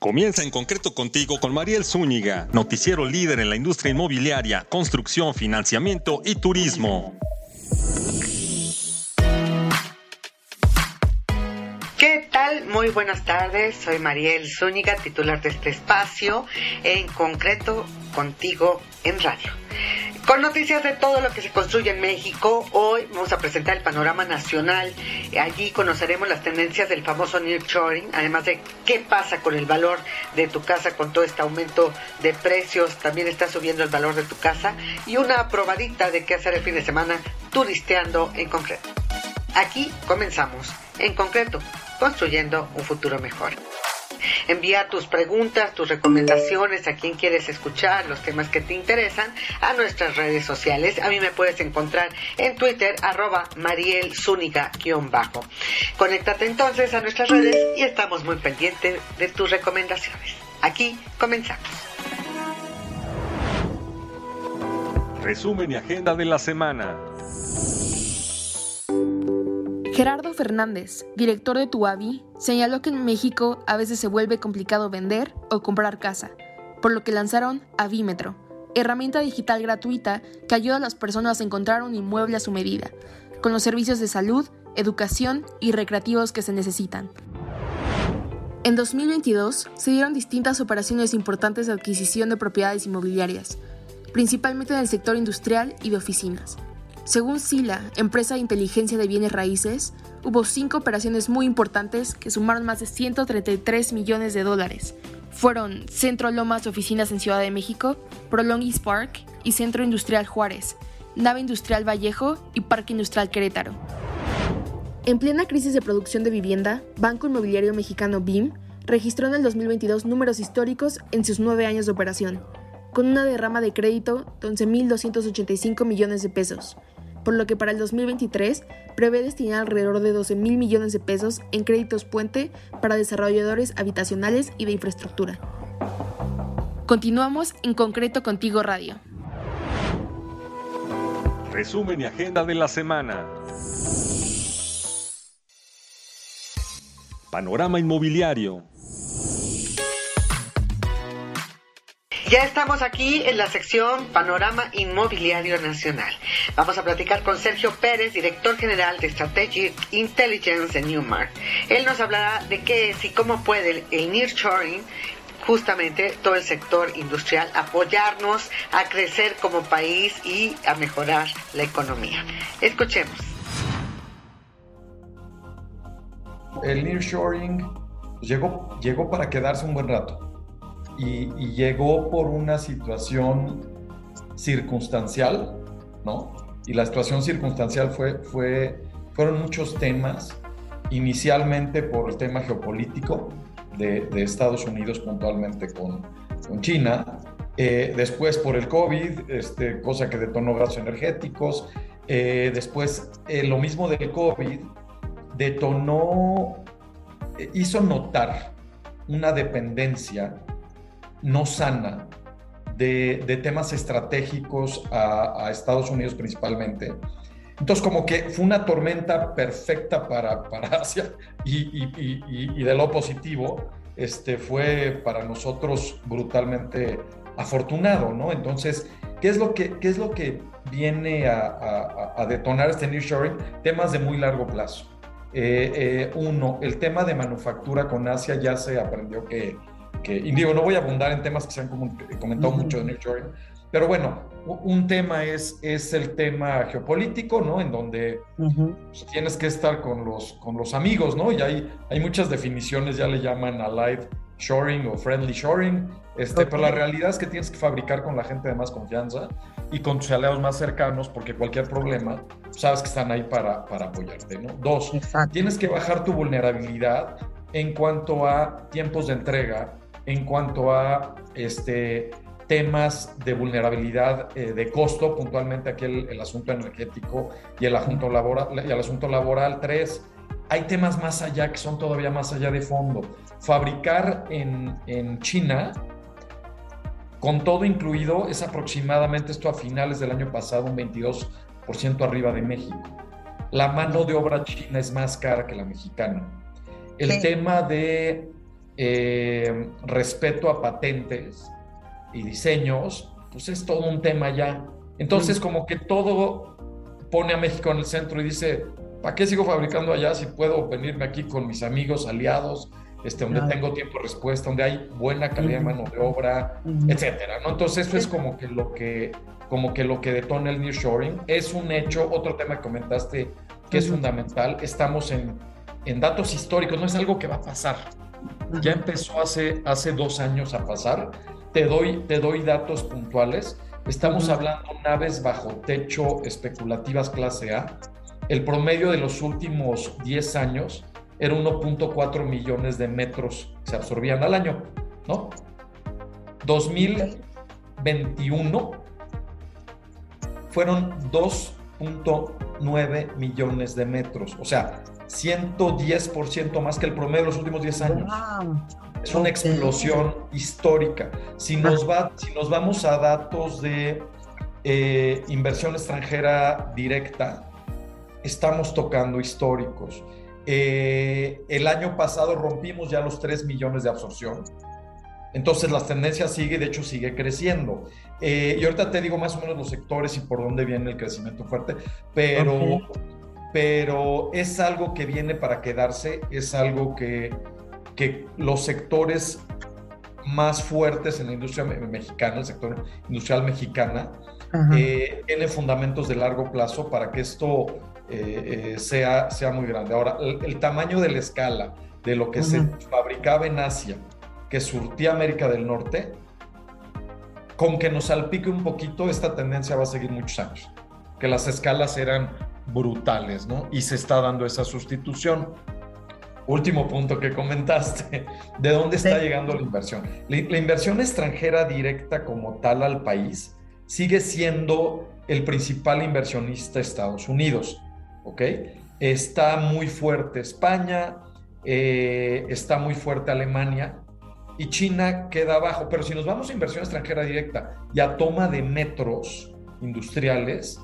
Comienza en concreto contigo con Mariel Zúñiga, noticiero líder en la industria inmobiliaria, construcción, financiamiento y turismo. ¿Qué tal? Muy buenas tardes. Soy Mariel Zúñiga, titular de este espacio, en concreto contigo en radio. Con noticias de todo lo que se construye en México, hoy vamos a presentar el panorama nacional. Allí conoceremos las tendencias del famoso nearshoring, además de qué pasa con el valor de tu casa con todo este aumento de precios, también está subiendo el valor de tu casa y una probadita de qué hacer el fin de semana turisteando en concreto. Aquí comenzamos, en concreto, construyendo un futuro mejor. Envía tus preguntas, tus recomendaciones, a quien quieres escuchar, los temas que te interesan, a nuestras redes sociales. A mí me puedes encontrar en Twitter, arroba bajo Conéctate entonces a nuestras redes y estamos muy pendientes de tus recomendaciones. Aquí comenzamos. Resumen y agenda de la semana. Gerardo Fernández, director de Tuavi, señaló que en México a veces se vuelve complicado vender o comprar casa, por lo que lanzaron Avímetro, herramienta digital gratuita que ayuda a las personas a encontrar un inmueble a su medida, con los servicios de salud, educación y recreativos que se necesitan. En 2022 se dieron distintas operaciones importantes de adquisición de propiedades inmobiliarias, principalmente en el sector industrial y de oficinas. Según Sila, empresa de inteligencia de bienes raíces, hubo cinco operaciones muy importantes que sumaron más de 133 millones de dólares. Fueron Centro Lomas Oficinas en Ciudad de México, Prolongis Park y Centro Industrial Juárez, Nave Industrial Vallejo y Parque Industrial Querétaro. En plena crisis de producción de vivienda, Banco Inmobiliario Mexicano BIM registró en el 2022 números históricos en sus nueve años de operación, con una derrama de crédito de 11.285 millones de pesos, por lo que para el 2023 prevé destinar alrededor de 12 mil millones de pesos en créditos puente para desarrolladores habitacionales y de infraestructura. Continuamos en concreto contigo Radio. Resumen y agenda de la semana. Panorama inmobiliario. Ya estamos aquí en la sección Panorama Inmobiliario Nacional. Vamos a platicar con Sergio Pérez, director general de Strategic Intelligence de Newmark. Él nos hablará de qué es y cómo puede el nearshoring justamente todo el sector industrial apoyarnos a crecer como país y a mejorar la economía. Escuchemos. El nearshoring llegó, llegó para quedarse un buen rato y, llegó por una situación circunstancial, ¿no? Y la situación circunstancial fue, fue, fueron muchos temas, inicialmente por el tema geopolítico de, Estados Unidos puntualmente con, con China, eh, después por el COVID, este, cosa que detonó gastos energéticos, eh, después eh, lo mismo del COVID detonó, hizo notar una dependencia no sana de, temas estratégicos a, Estados Unidos principalmente. Entonces, como que fue una tormenta perfecta para, para Asia y, de lo positivo, este, fue para nosotros brutalmente afortunado, ¿no? Entonces, ¿qué es lo que, qué es lo que viene a, detonar este nearshoring? Temas de muy largo plazo. Eh, eh, uno, el tema de manufactura con Asia ya se aprendió que que, y digo, no voy a abundar en temas que se han comentado mucho de New York, pero bueno, un tema es, es el tema geopolítico, ¿no? En donde pues, tienes que estar con los, con los amigos, ¿no? Y hay, hay muchas definiciones, ya le llaman allied shoring o friendly shoring, este, pero la realidad es que tienes que fabricar con la gente de más confianza y con tus aliados más cercanos, porque cualquier problema, sabes que están ahí para, para apoyarte, ¿no? Dos, tienes que bajar tu vulnerabilidad en cuanto a tiempos de entrega, en cuanto a este, temas de vulnerabilidad eh, de costo, puntualmente aquí el, asunto energético y el, asunto laboral, y el asunto laboral. Tres, hay temas más allá que son todavía más allá de fondo. Fabricar en, en China, con todo incluido, es aproximadamente esto a finales del año pasado un 22% arriba de México. La mano de obra china es más cara que la mexicana. El tema de eh, respeto a patentes y diseños, pues es todo un tema ya. Entonces, como que todo pone a México en el centro y dice, ¿para qué sigo fabricando allá si puedo venirme aquí con mis amigos, aliados, este, donde tengo tiempo de respuesta, donde hay buena calidad de mano de obra, etcétera, ¿no? Entonces, eso es como que lo que, como que lo que detona el nearshoring. Es un hecho, otro tema que comentaste que es fundamental, estamos en, en datos históricos, no es algo que va a pasar ya empezó hace, hace dos años a pasar. Te doy, te doy datos puntuales. Estamos hablando naves bajo techo especulativas clase A. El promedio de los últimos 10 años era 1.4 millones de metros que se absorbían al año, ¿no? 2021 fueron 2.9 millones de metros. O sea, 110% más que el promedio de los últimos 10 años. Es una explosión histórica. Si nos, va, si nos vamos a datos de eh, inversión extranjera directa, estamos tocando históricos. Eh, el año pasado rompimos ya los 3 millones de absorción. Entonces la tendencia sigue, de hecho sigue creciendo. Eh, y ahorita te digo más o menos los sectores y por dónde viene el crecimiento fuerte, pero pero es algo que viene para quedarse, es algo que, que los sectores más fuertes en la industria mexicana, el sector industrial mexicana, eh, tiene fundamentos de largo plazo para que esto eh, eh, sea, sea muy grande. Ahora, el, tamaño de la escala de lo que se fabricaba en Asia, que surtía América del Norte, con que nos salpique un poquito, esta tendencia va a seguir muchos años. Que las escalas eran brutales, ¿no? Y se está dando esa sustitución. Último punto que comentaste, ¿de dónde está llegando la inversión? La, inversión extranjera directa como tal al país sigue siendo el principal inversionista Estados Unidos, ¿ok? Está muy fuerte España, eh, está muy fuerte Alemania y China queda abajo, pero si nos vamos a inversión extranjera directa y a toma de metros industriales,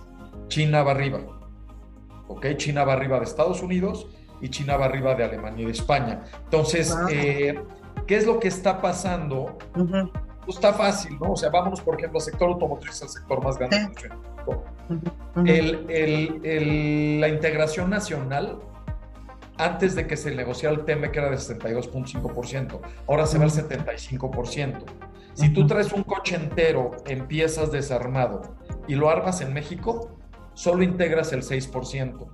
China va arriba. ¿Ok? China va arriba de Estados Unidos y China va arriba de Alemania y de España. Entonces, eh, ¿qué es lo que está pasando? Pues está fácil, ¿no? O sea, vámonos, por ejemplo, al sector automotriz, el sector más grande. la integración nacional, antes de que se negociara el tema, que era de 62.5%, ahora se va al 75%. Si tú traes un coche entero en piezas desarmado y lo armas en México, solo integras el 6%.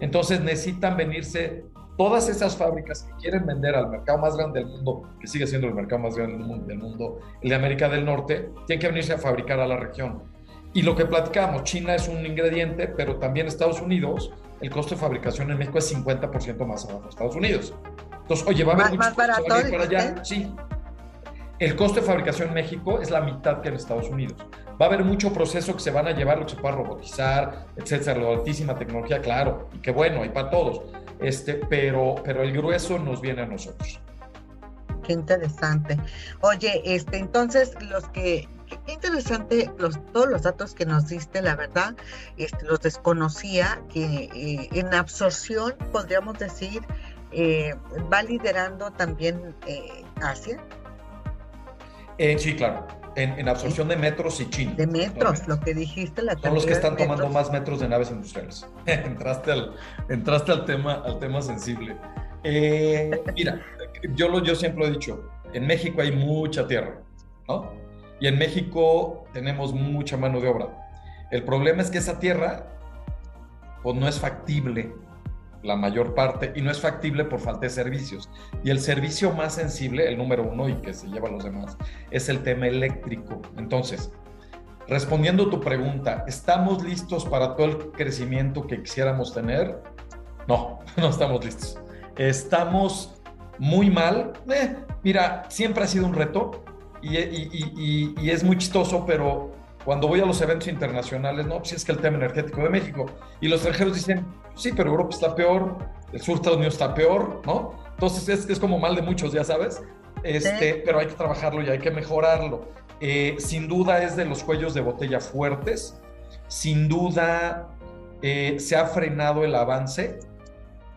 Entonces necesitan venirse todas esas fábricas que quieren vender al mercado más grande del mundo, que sigue siendo el mercado más grande del mundo, el de América del Norte, tienen que venirse a fabricar a la región. Y lo que platicamos, China es un ingrediente, pero también Estados Unidos, el costo de fabricación en México es 50% más abajo de Estados Unidos. Entonces, oye, va a haber muchos para allá. Sí. El costo de fabricación en México es la mitad que en Estados Unidos. Va a haber mucho proceso que se van a llevar, lo que se pueda robotizar, etcétera, la altísima tecnología, claro, y qué bueno, y para todos. Este, pero, pero el grueso nos viene a nosotros. Qué interesante. Oye, este, entonces los que qué interesante los, todos los datos que nos diste, la verdad, este, los desconocía, que eh, en absorción, podríamos decir, eh, va liderando también eh, Asia. Sí, claro en, absorción de metros y China. De metros, lo que dijiste, la Son los que están tomando más metros de naves industriales. entraste al, entraste al, tema, al tema sensible. Eh, mira, yo, lo, yo siempre lo he dicho, en México hay mucha tierra, ¿no? Y en México tenemos mucha mano de obra. El problema es que esa tierra pues, no es factible la mayor parte, y no es factible por falta de servicios. Y el servicio más sensible, el número uno y que se lleva a los demás, es el tema eléctrico. Entonces, respondiendo tu pregunta, ¿estamos listos para todo el crecimiento que quisiéramos tener? No, no estamos listos. Estamos muy mal. Eh, mira, siempre ha sido un reto y es muy chistoso, pero cuando voy a los eventos internacionales, no, pues es que el tema energético de México. Y los extranjeros dicen, sí, pero Europa está peor, el sur de Estados Unidos está peor, ¿no? Entonces es, es como mal de muchos, ya sabes. Este, Pero hay que trabajarlo y hay que mejorarlo. Eh, sin duda es de los cuellos de botella fuertes. Sin duda eh, se ha frenado el avance,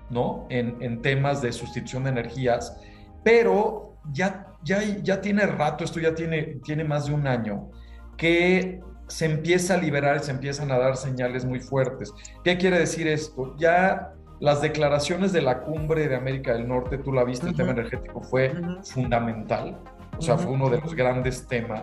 ¿no? En, en temas de sustitución de energías. pero ya, ya, ya tiene rato, esto ya tiene, tiene más de un año, que se empieza a liberar y se empiezan a dar señales muy fuertes. ¿Qué quiere decir esto? Ya las declaraciones de la cumbre de América del Norte, tú la viste, el tema energético fue fundamental. O sea, fue uno de los grandes temas.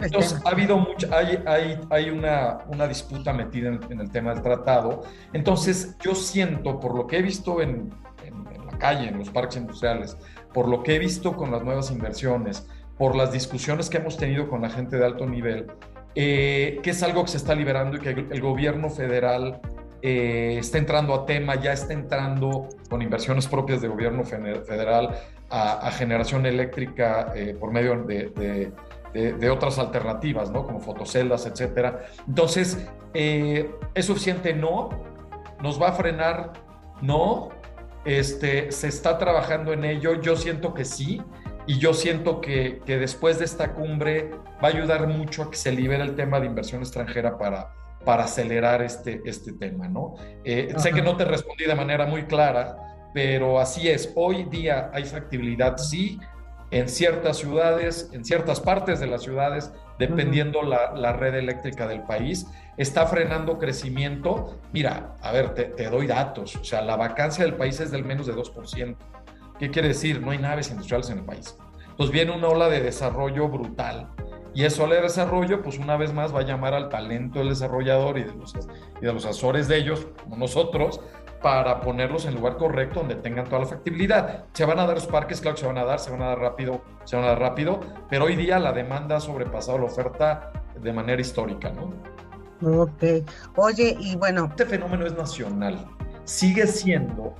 Entonces, ha habido mucha, hay, hay, hay una, una, disputa metida en, el tema del tratado. Entonces, yo siento, por lo que he visto en, en, la calle, en los parques industriales, por lo que he visto con las nuevas inversiones, por las discusiones que hemos tenido con la gente de alto nivel, eh, que es algo que se está liberando y que el gobierno federal eh, está entrando a tema, ya está entrando con inversiones propias de gobierno federal a, generación eléctrica eh, por medio de, de, otras alternativas, ¿no? Como fotoceldas, etcétera. Entonces, ¿es suficiente? No. ¿Nos va a frenar? No. Este, se está trabajando en ello. Yo siento que sí. Y yo siento que, que, después de esta cumbre va a ayudar mucho a que se libere el tema de inversión extranjera para, para acelerar este, este tema, ¿no? Eh, sé que no te respondí de manera muy clara, pero así es. Hoy día hay factibilidad, sí, en ciertas ciudades, en ciertas partes de las ciudades, dependiendo la, la, red eléctrica del país, está frenando crecimiento. Mira, a ver, te, te doy datos. O sea, la vacancia del país es del menos de 2%. ¿Qué quiere decir? No hay naves industriales en el país. Entonces viene una ola de desarrollo brutal. Y esa ola de desarrollo, pues una vez más va a llamar al talento del desarrollador y de los, y de los asesores de ellos, como nosotros, para ponerlos en el lugar correcto donde tengan toda la factibilidad. Se van a dar los parques, claro que se van a dar, se van a dar rápido, se van a dar rápido, pero hoy día la demanda ha sobrepasado la oferta de manera histórica, ¿no? Ok. Oye, y bueno. Este fenómeno es nacional. Sigue siendo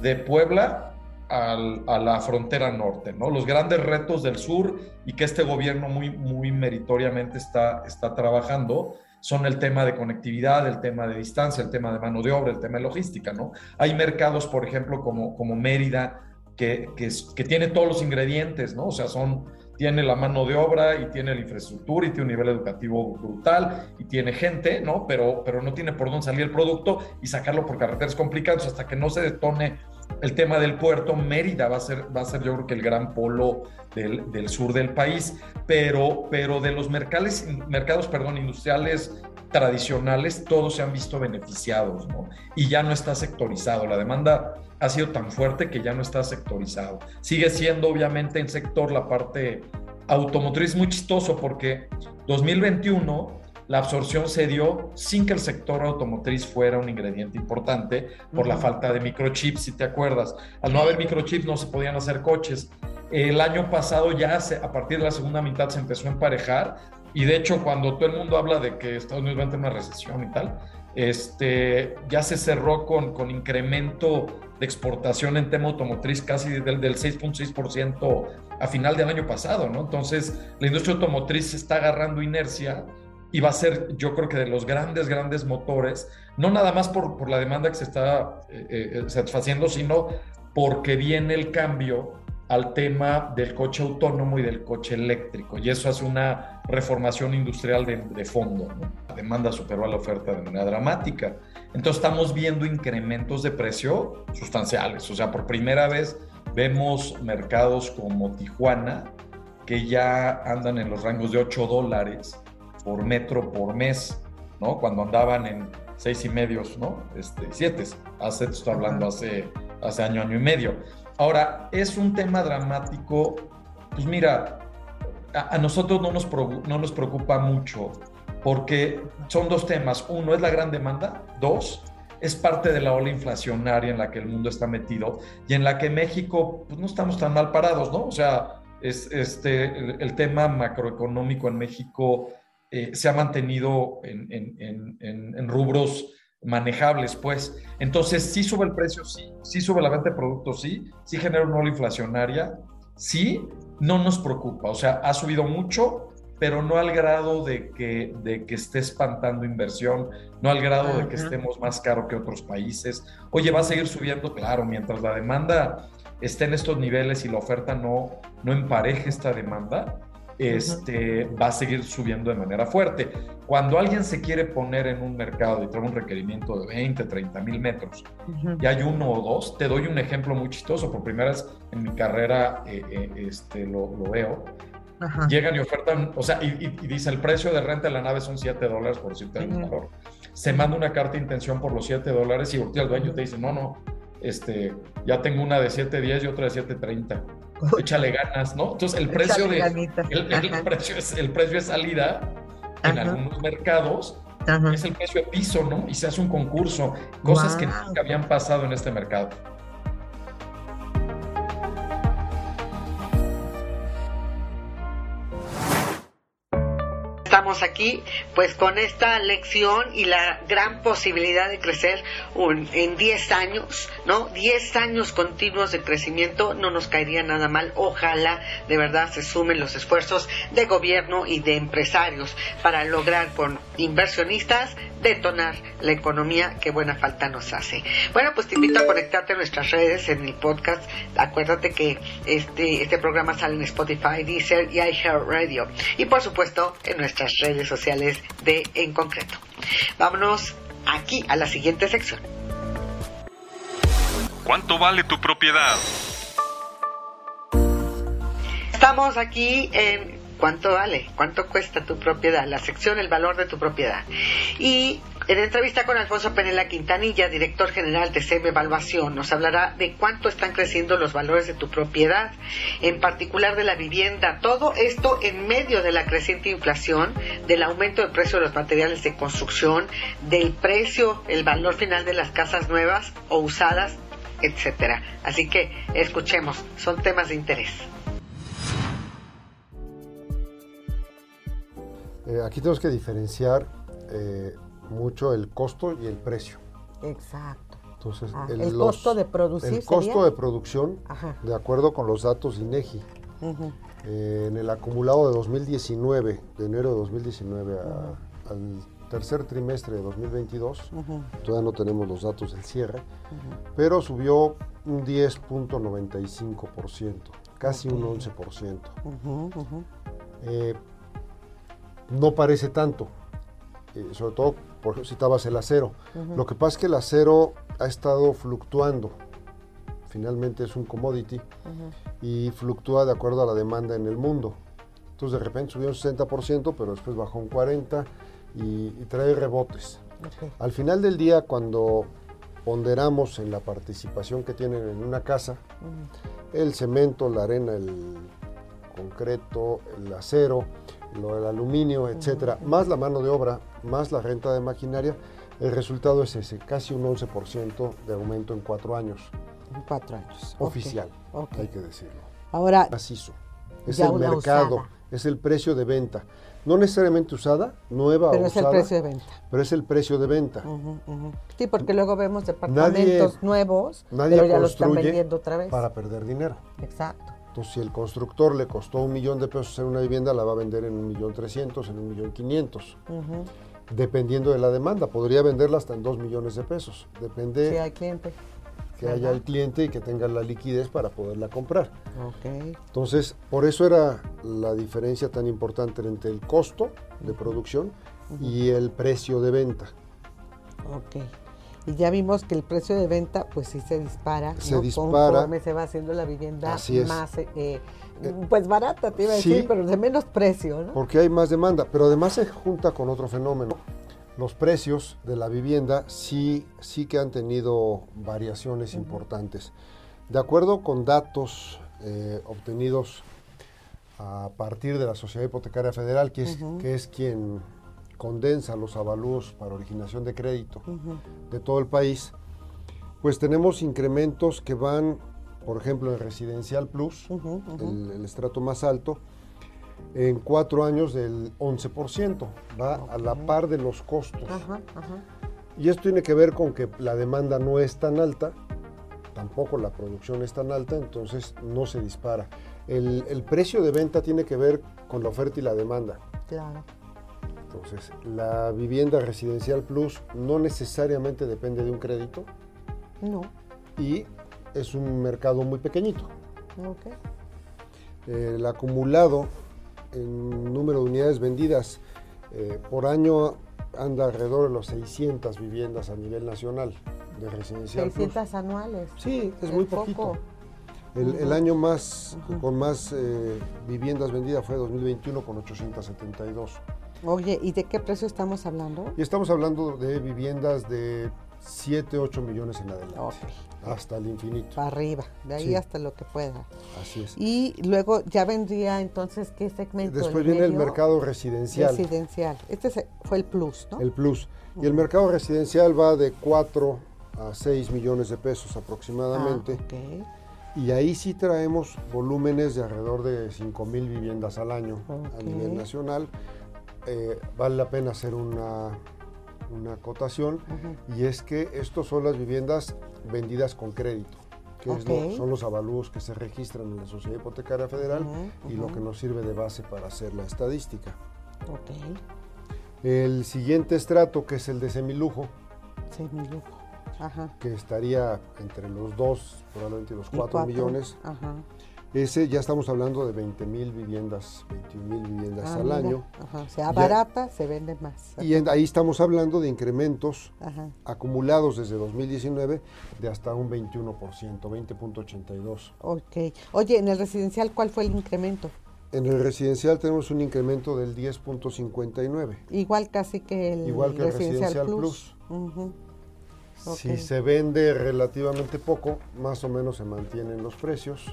de Puebla a la frontera norte, ¿no? Los grandes retos del sur y que este gobierno muy, muy meritoriamente está, está trabajando son el tema de conectividad, el tema de distancia, el tema de mano de obra, el tema de logística, ¿no? Hay mercados, por ejemplo, como, como Mérida, que, que, que tiene todos los ingredientes, ¿no? O sea, son tiene la mano de obra y tiene la infraestructura y tiene un nivel educativo brutal y tiene gente, ¿no? Pero, pero no tiene por dónde salir el producto y sacarlo por carreteras complicadas hasta que no se detone el tema del puerto. Mérida va a ser, va a ser yo creo que el gran polo del, del sur del país, pero, pero de los mercados, mercados perdón, industriales tradicionales, todos se han visto beneficiados, ¿no? Y ya no está sectorizado. La demanda ha sido tan fuerte que ya no está sectorizado. Sigue siendo obviamente en sector la parte automotriz muy chistoso porque 2021 la absorción se dio sin que el sector automotriz fuera un ingrediente importante por la falta de microchips, si te acuerdas. Al no haber microchips no se podían hacer coches. El año pasado ya a partir de la segunda mitad se empezó a emparejar y de hecho cuando todo el mundo habla de que Estados Unidos va a tener una recesión y tal, este, ya se cerró con, con incremento de exportación en tema automotriz casi del, del 6.6% a final del año pasado, ¿no? Entonces, la industria automotriz está agarrando inercia y va a ser, yo creo que de los grandes, grandes motores, no nada más por, por la demanda que se está eh, eh, satisfaciendo, sino porque viene el cambio al tema del coche autónomo y del coche eléctrico. Y eso hace una reformación industrial de, fondo. La demanda superó a la oferta de manera dramática. Entonces estamos viendo incrementos de precio sustanciales. O sea, por primera vez vemos mercados como Tijuana que ya andan en los rangos de 8 dólares por metro por mes, ¿no? Cuando andaban en seis y medios, ¿no? Este, siete. Hace, estoy hablando hace, hace año, año y medio. Ahora, es un tema dramático. Pues mira, a, nosotros no nos, no nos preocupa mucho porque son dos temas. Uno es la gran demanda. Dos, es parte de la ola inflacionaria en la que el mundo está metido y en la que México pues, no estamos tan mal parados, ¿no? O sea, es, este, el, tema macroeconómico en México eh, se ha mantenido en, en, en, rubros manejables, pues. Entonces, sí sube el precio, sí, sí sube la venta de productos, sí, sí genera una ola inflacionaria, sí, no nos preocupa. O sea, ha subido mucho, pero no al grado de que, de que esté espantando inversión, no al grado de que estemos más caro que otros países. Oye, va a seguir subiendo, claro, mientras la demanda esté en estos niveles y la oferta no, no empareje esta demanda, este, va a seguir subiendo de manera fuerte. Cuando alguien se quiere poner en un mercado y trae un requerimiento de 20, 30 mil metros y hay uno o dos, te doy un ejemplo muy chistoso. Por primera vez en mi carrera eh, eh, este, lo, lo veo. Llegan y ofertan, o sea, y, dice el precio de renta de la nave son 7 dólares por decirte uh valor. Se manda una carta de intención por los 7 dólares y voltea al dueño te dice, no, no, este, ya tengo una de 7.10 y otra de 7.30. Échale ganas, ¿no? Entonces el precio de el, precio es el precio de salida en algunos mercados. Es el precio de piso, ¿no? Y se hace un concurso, cosas que nunca habían pasado en este mercado. Aquí pues con esta lección y la gran posibilidad de crecer en 10 años, ¿no? 10 años continuos de crecimiento no nos caería nada mal. Ojalá de verdad se sumen los esfuerzos de gobierno y de empresarios para lograr con inversionistas detonar la economía que buena falta nos hace. Bueno, pues te invito a conectarte a nuestras redes en el podcast. Acuérdate que este, este programa sale en Spotify, Deezer y iHeartRadio. Y por supuesto en nuestras redes sociales de En Concreto. Vámonos aquí a la siguiente sección. ¿Cuánto vale tu propiedad? Estamos aquí en ¿Cuánto vale? ¿Cuánto cuesta tu propiedad? La sección El valor de tu propiedad. Y en entrevista con Alfonso Penela Quintanilla, director general de CM Evaluación, nos hablará de cuánto están creciendo los valores de tu propiedad, en particular de la vivienda. Todo esto en medio de la creciente inflación, del aumento del precio de los materiales de construcción, del precio, el valor final de las casas nuevas o usadas, etcétera. Así que escuchemos, son temas de interés. Eh, aquí tenemos que diferenciar eh, mucho el costo y el precio. Exacto. Entonces, ah, el, costo de producir. El costo de producción, de acuerdo con los datos INEGI, eh, en el acumulado de 2019, de enero de 2019 al tercer trimestre de 2022, todavía no tenemos los datos del cierre, pero subió un 10.95%, casi un 11% no parece tanto, eh, sobre todo, por ejemplo, citabas el acero. Lo que pasa es que el acero ha estado fluctuando, finalmente es un commodity y fluctúa de acuerdo a la demanda en el mundo. Entonces de repente subió un 60%, pero después bajó un 40% y, trae rebotes. Al final del día, cuando ponderamos en la participación que tienen en una casa, el cemento, la arena, el concreto, el acero, lo del aluminio, etcétera, más la mano de obra, más la renta de maquinaria, el resultado es ese, casi un 11% de aumento en cuatro años. En cuatro años. Oficial, hay que decirlo. Ahora, Macizo. Es el mercado, es el precio de venta. No necesariamente usada, nueva pero o usada. Pero es el precio de venta. Pero es el precio de venta. Sí, porque luego vemos departamentos nuevos, nadie pero ya los están vendiendo otra vez. Para perder dinero. Exacto. Entonces, si el constructor le costó un millón de pesos hacer una vivienda, la va a vender en un millón trescientos, en un millón quinientos. Dependiendo de la demanda, podría venderla hasta en dos millones de pesos. Depende. Si hay cliente. Que haya el cliente y que tenga la liquidez para poderla comprar. Entonces, por eso era la diferencia tan importante entre el costo de producción y el precio de venta. Y ya vimos que el precio de venta pues sí se dispara se dispara. Conforme se va haciendo la vivienda más eh, eh, pues barata te iba a decir pero de menos precio ¿no? porque hay más demanda pero además se junta con otro fenómeno. Los precios de la vivienda sí sí que han tenido variaciones importantes. De acuerdo con datos eh, obtenidos a partir de la Sociedad Hipotecaria Federal que es, que es quien condensa los avalúos para originación de crédito de todo el país, pues tenemos incrementos que van, por ejemplo, en Residencial Plus, el, estrato más alto, en cuatro años del 11%, va a la par de los costos. Y esto tiene que ver con que la demanda no es tan alta, tampoco la producción es tan alta, entonces no se dispara. El, el precio de venta tiene que ver con la oferta y la demanda. Claro. Entonces, la vivienda residencial plus no necesariamente depende de un crédito. No. Y es un mercado muy pequeñito. El acumulado en número de unidades vendidas eh, por año anda alrededor de los 600 viviendas a nivel nacional de residencial. 600 anuales. Sí, es, muy poquito. El, año más con más eh, viviendas vendidas fue 2021 con 872. Oye, ¿y de qué precio estamos hablando? Y estamos hablando de viviendas de 7, 8 millones en adelante. Hasta el infinito. Para arriba, de ahí hasta lo que pueda. Así es. Y luego ya vendría entonces, ¿qué segmento? Después viene el mercado residencial. Residencial. Este fue el plus, ¿no? El plus. Y el mercado residencial va de 4 a 6 millones de pesos aproximadamente. Ah, y ahí sí traemos volúmenes de alrededor de 5 mil viviendas al año a nivel nacional. Eh, vale la pena hacer una, una acotación y es que estos son las viviendas vendidas con crédito, que son los avalúos que se registran en la Sociedad Hipotecaria Federal y lo que nos sirve de base para hacer la estadística. El siguiente estrato, que es el de semilujo, semilujo. que estaría entre los dos, probablemente los cuatro millones. Ese ya estamos hablando de 20 mil viviendas, 21 mil viviendas ah, al año. O sea, barata, se vende más. Y ahí estamos hablando de incrementos acumulados desde 2019 de hasta un 21%, 20.82. Ok. Oye, en el residencial, ¿cuál fue el incremento? En el residencial tenemos un incremento del 10.59. Igual casi que el, Igual que residencial, Plus. Si se vende relativamente poco, más o menos se mantienen los precios.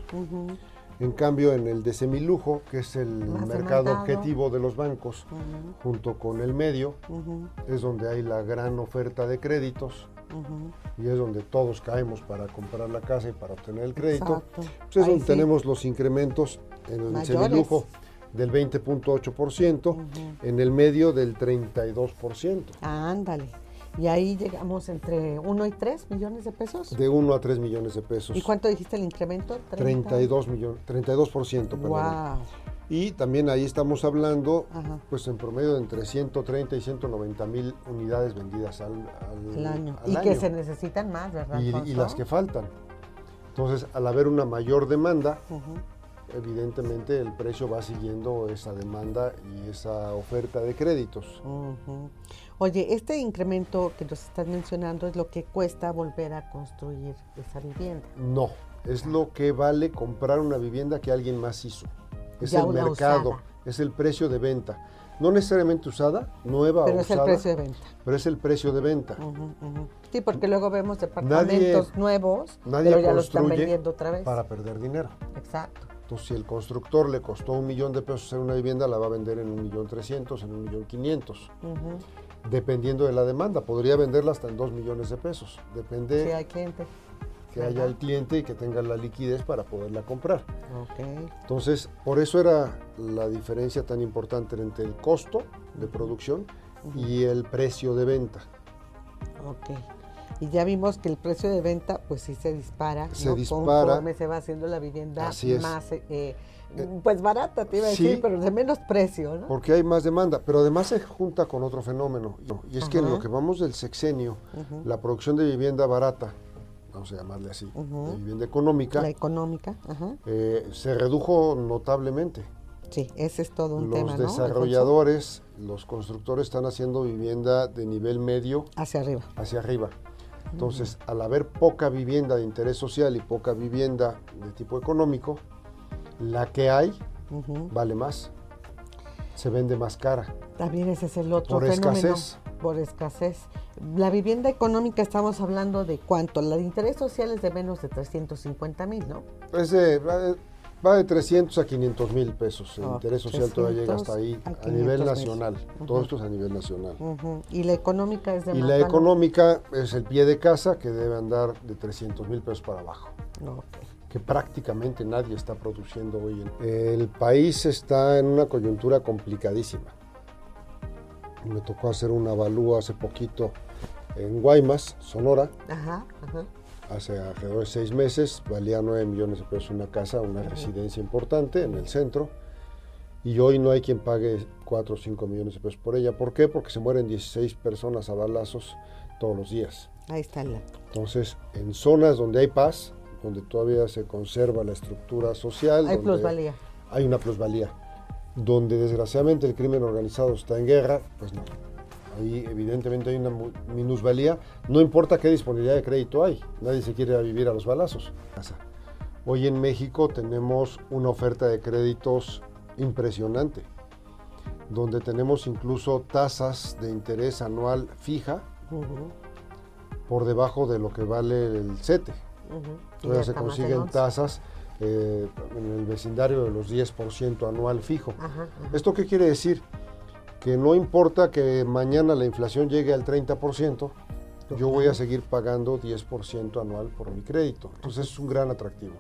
En cambio, en el de semilujo, que es el mercado objetivo de los bancos, junto con el medio, es donde hay la gran oferta de créditos. Y es donde todos caemos para comprar la casa y para obtener el crédito. Pues es donde tenemos los incrementos en el semilujo del 20.8%, en el medio del 32%. ándale. Y ahí llegamos entre 1 y 3 millones de pesos. De 1 a 3 millones de pesos. ¿Y cuánto dijiste el incremento? 32 millones, 32%, perdón. Wow. Y también ahí estamos hablando, pues en promedio de entre 130 y 190 mil unidades vendidas al, año. y que se necesitan más, ¿verdad? Y, y, las que faltan. Entonces, al haber una mayor demanda, evidentemente el precio va siguiendo esa demanda y esa oferta de créditos. Oye, este incremento que nos estás mencionando es lo que cuesta volver a construir esa vivienda. No, es lo que vale comprar una vivienda que alguien más hizo. Es el mercado, es el precio de venta. No necesariamente usada, nueva pero o usada. Pero es el precio de venta. Pero es el precio de venta. Sí, porque luego vemos departamentos nuevos, nadie pero ya lo están vendiendo otra vez. Para perder dinero. Exacto. Entonces, si el constructor le costó un millón de pesos hacer una vivienda, la va a vender en un millón trescientos, en un millón quinientos. Dependiendo de la demanda, podría venderla hasta en dos millones de pesos. Depende. Si hay cliente. Que haya el cliente y que tenga la liquidez para poderla comprar. Entonces, por eso era la diferencia tan importante entre el costo de producción y el precio de venta. Ok. Y ya vimos que el precio de venta, pues sí se dispara. Se dispara. Conforme se va haciendo la vivienda más, eh, pues barata, te iba a decir, pero de menos precio, ¿no? Porque hay más demanda. Pero además se junta con otro fenómeno. Y es que en lo que vamos del sexenio, la producción de vivienda barata, vamos a llamarle así, de vivienda económica. La económica, eh, se redujo notablemente. Sí, ese es todo un tema. Los desarrolladores, los constructores están haciendo vivienda de nivel medio. Hacia arriba. Hacia arriba. Entonces, al haber poca vivienda de interés social y poca vivienda de tipo económico, la que hay vale más, se vende más cara. También ese es el otro por escasez. Por escasez. La vivienda económica estamos hablando de cuánto, la de interés social es de menos de 350 mil, ¿no? Es de, Va de 300 a 500 mil pesos. El interés social todavía llega hasta ahí a, nivel nacional. Todo esto es a nivel nacional. Y la económica es de Y la económica es el pie de casa que debe andar de 300 mil pesos para abajo. Que prácticamente nadie está produciendo hoy. En... El país está en una coyuntura complicadísima. Me tocó hacer una avalúo hace poquito en Guaymas, Sonora. Ajá, ajá hace alrededor de seis meses, valía 9 millones de pesos una casa, una residencia importante en el centro, y hoy no hay quien pague 4 o 5 millones de pesos por ella. ¿Por qué? Porque se mueren 16 personas a balazos todos los días. Ahí está la. Entonces, en zonas donde hay paz, donde todavía se conserva la estructura social. Hay plusvalía. Hay una plusvalía. donde desgraciadamente el crimen organizado está en guerra, pues no. Ahí evidentemente hay una minusvalía, no importa qué disponibilidad de crédito hay, nadie se quiere vivir a los balazos. Hoy en México tenemos una oferta de créditos impresionante, donde tenemos incluso tasas de interés anual fija por debajo de lo que vale el CETE. Todavía se consiguen tasas eh, en el vecindario de los 10% anual fijo. ¿Esto qué quiere decir? Que no importa que mañana la inflación llegue al 30%, yo voy a seguir pagando 10% anual por mi crédito. Entonces es un gran atractivo.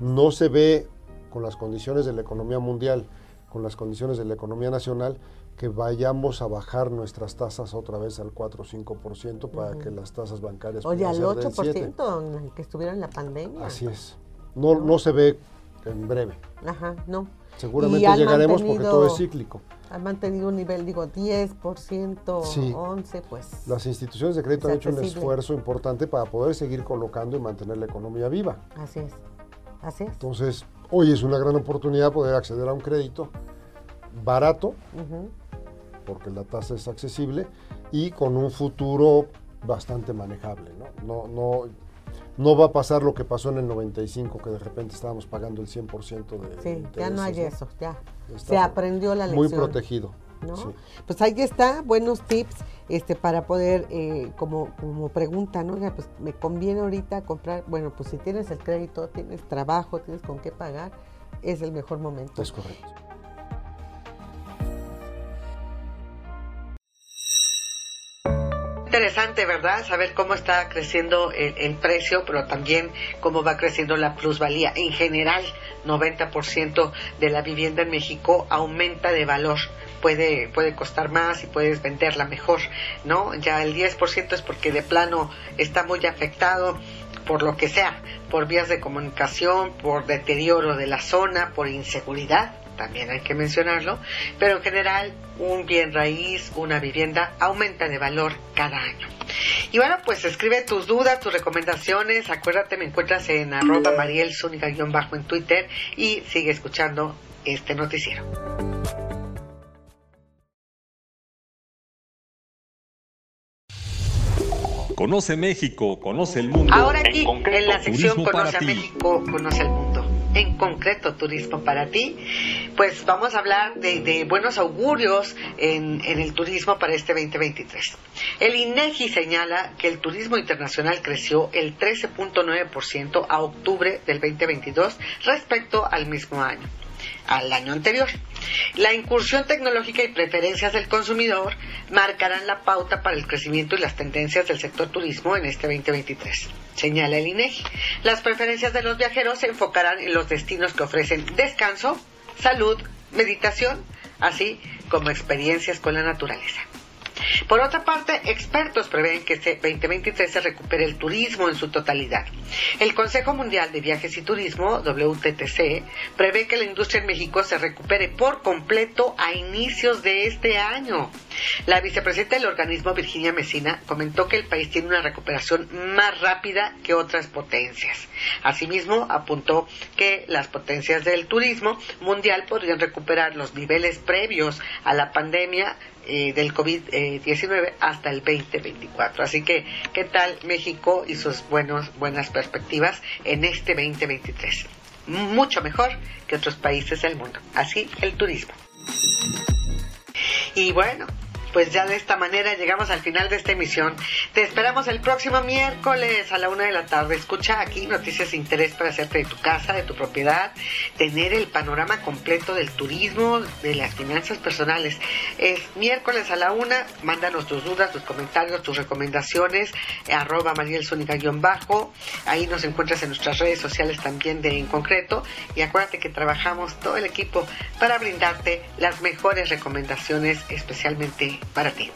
No se ve con las condiciones de la economía mundial, con las condiciones de la economía nacional, que vayamos a bajar nuestras tasas otra vez al 4 o 5% para que las tasas bancarias Oye, al 8% en el que estuvieron en la pandemia. Así es. No, no, se ve en breve. Ajá, no. Seguramente llegaremos porque todo es cíclico. Han mantenido un nivel, digo, 10%, sí. 11%, pues. Las instituciones de crédito han hecho un esfuerzo importante para poder seguir colocando y mantener la economía viva. Así es. Así es. Entonces, hoy es una gran oportunidad poder acceder a un crédito barato, porque la tasa es accesible y con un futuro bastante manejable. ¿no? No, no, no va a pasar lo que pasó en el 95, que de repente estábamos pagando el 100% de... Sí, ya no hay eso, ya. Se aprendió la lección. Muy protegido. ¿No? Pues ahí está, buenos tips este para poder, eh, como, como pregunta, ¿no? pues me conviene ahorita comprar, bueno, pues si tienes el crédito, tienes trabajo, tienes con qué pagar, es el mejor momento. Es correcto. Interesante, ¿verdad? Saber cómo está creciendo el, precio, pero también cómo va creciendo la plusvalía. En general, 90% de la vivienda en México aumenta de valor. Puede, puede costar más y puedes venderla mejor, ¿no? Ya el 10% es porque de plano está muy afectado por lo que sea, por vías de comunicación, por deterioro de la zona, por inseguridad, también hay que mencionarlo, pero en general un bien raíz, una vivienda, aumenta de valor cada año. Y bueno, pues escribe tus dudas, tus recomendaciones. Acuérdate, me encuentras en arroba Mariel bajo en Twitter y sigue escuchando este noticiero. Conoce México, conoce el mundo. Ahora aquí, en, la sección Conoce a México, conoce el mundo en concreto turismo para ti, pues vamos a hablar de, buenos augurios en, en, el turismo para este 2023. El INEGI señala que el turismo internacional creció el 13.9% a octubre del 2022 respecto al mismo año al año anterior. La incursión tecnológica y preferencias del consumidor marcarán la pauta para el crecimiento y las tendencias del sector turismo en este 2023, señala el INEGI. Las preferencias de los viajeros se enfocarán en los destinos que ofrecen descanso, salud, meditación, así como experiencias con la naturaleza. Por otra parte, expertos prevén que este 2023 se recupere el turismo en su totalidad. El Consejo Mundial de Viajes y Turismo, WTTC, prevé que la industria en México se recupere por completo a inicios de este año. La vicepresidenta del organismo, Virginia Mesina, comentó que el país tiene una recuperación más rápida que otras potencias. Asimismo, apuntó que las potencias del turismo mundial podrían recuperar los niveles previos a la pandemia eh, del COVID-19 hasta el 2024. Así que, ¿qué tal México y sus buenos, buenas perspectivas en este 2023? Mucho mejor que otros países del mundo. Así el turismo. Y bueno, pues ya de esta manera llegamos al final de esta emisión. Te esperamos el próximo miércoles a la una de la tarde. Escucha aquí noticias de interés para hacerte de tu casa, de tu propiedad, tener el panorama completo del turismo, de las finanzas personales. Es miércoles a la una. Mándanos tus dudas, tus comentarios, tus recomendaciones. Arroba Mariel bajo. Ahí nos encuentras en nuestras redes sociales también de en concreto. Y acuérdate que trabajamos todo el equipo para brindarte las mejores recomendaciones, especialmente para ti.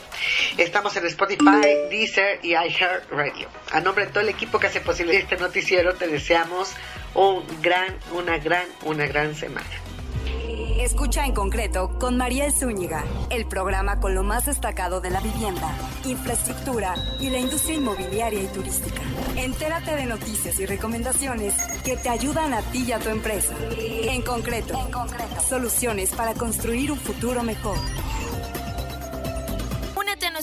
Estamos en Spotify, Deezer y iHeartRadio. A nombre de todo el equipo que hace posible este noticiero, te deseamos un gran, una gran, una gran semana. Escucha en concreto con Mariel Zúñiga, el programa con lo más destacado de la vivienda, infraestructura y la industria inmobiliaria y turística. Entérate de noticias y recomendaciones que te ayudan a ti y a tu empresa. En en concreto. soluciones para construir un futuro mejor.